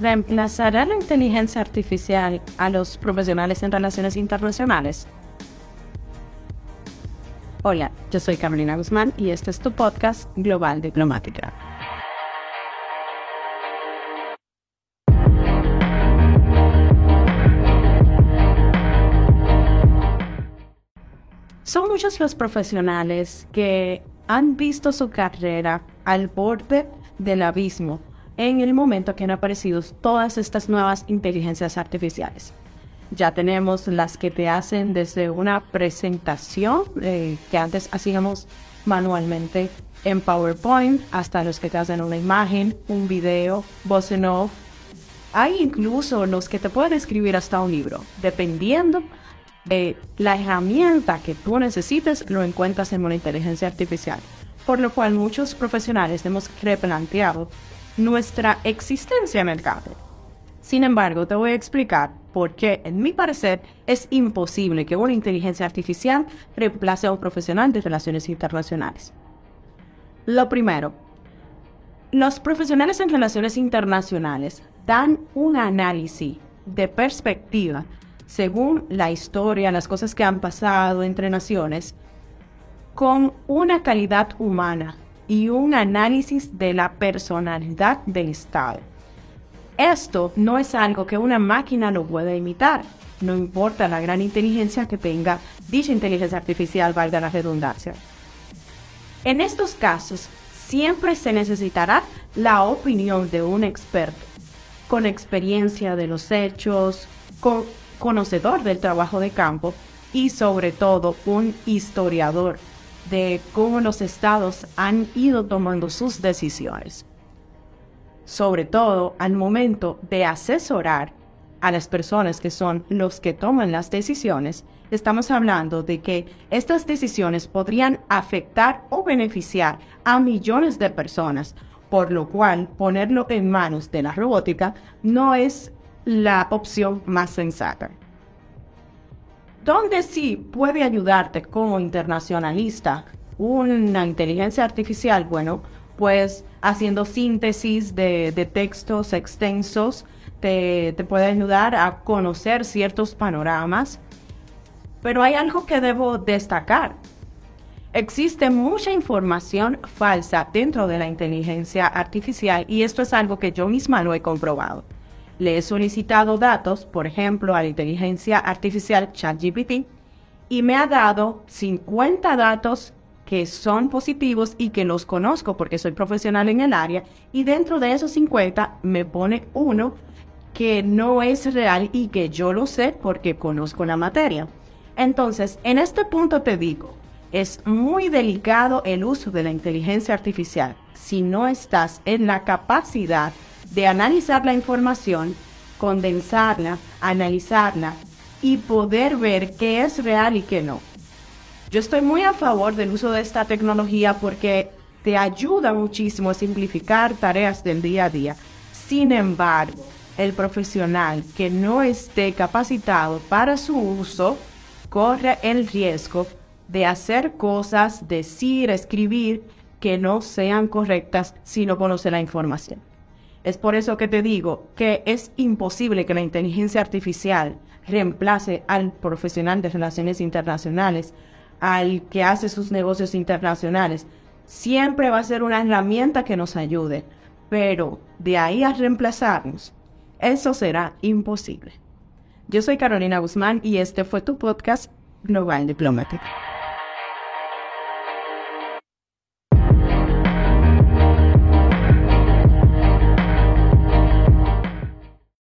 ¿Reemplazará la inteligencia artificial a los profesionales en relaciones internacionales? Hola, yo soy Carolina Guzmán y este es tu podcast Global Diplomática. Son muchos los profesionales que han visto su carrera al borde del abismo en el momento que han aparecido todas estas nuevas inteligencias artificiales. Ya tenemos las que te hacen desde una presentación eh, que antes hacíamos manualmente en PowerPoint hasta los que te hacen una imagen, un video, voz en off. Hay incluso los que te pueden escribir hasta un libro, dependiendo la herramienta que tú necesites lo encuentras en una inteligencia artificial, por lo cual muchos profesionales hemos replanteado nuestra existencia en el. Sin embargo, te voy a explicar por qué, en mi parecer, es imposible que una inteligencia artificial reemplace a un profesional de relaciones internacionales. Lo primero, los profesionales en relaciones internacionales dan un análisis de perspectiva según la historia, las cosas que han pasado entre naciones, con una calidad humana y un análisis de la personalidad del Estado. Esto no es algo que una máquina lo pueda imitar, no importa la gran inteligencia que tenga dicha inteligencia artificial, valga la redundancia. En estos casos, siempre se necesitará la opinión de un experto, con experiencia de los hechos, con conocedor del trabajo de campo y sobre todo un historiador de cómo los estados han ido tomando sus decisiones. Sobre todo al momento de asesorar a las personas que son los que toman las decisiones, estamos hablando de que estas decisiones podrían afectar o beneficiar a millones de personas, por lo cual ponerlo en manos de la robótica no es la opción más sensata. ¿Dónde sí puede ayudarte como internacionalista una inteligencia artificial? Bueno, pues haciendo síntesis de, textos extensos te, te puede ayudar a conocer ciertos panoramas. Pero hay algo que debo destacar. Existe mucha información falsa dentro de la inteligencia artificial y esto es algo que yo misma lo he comprobado le he solicitado datos, por ejemplo, a la inteligencia artificial ChatGPT, y me ha dado 50 datos que son positivos y que los conozco porque soy profesional en el área, y dentro de esos 50 me pone uno que no es real y que yo lo sé porque conozco la materia. Entonces, en este punto te digo, es muy delicado el uso de la inteligencia artificial si no estás en la capacidad de analizar la información, condensarla, analizarla y poder ver qué es real y qué no. Yo estoy muy a favor del uso de esta tecnología porque te ayuda muchísimo a simplificar tareas del día a día. Sin embargo, el profesional que no esté capacitado para su uso corre el riesgo de hacer cosas, decir, escribir que no sean correctas si no conoce la información. Es por eso que te digo que es imposible que la inteligencia artificial reemplace al profesional de relaciones internacionales, al que hace sus negocios internacionales. Siempre va a ser una herramienta que nos ayude, pero de ahí a reemplazarnos, eso será imposible. Yo soy Carolina Guzmán y este fue tu podcast Global Diplomático.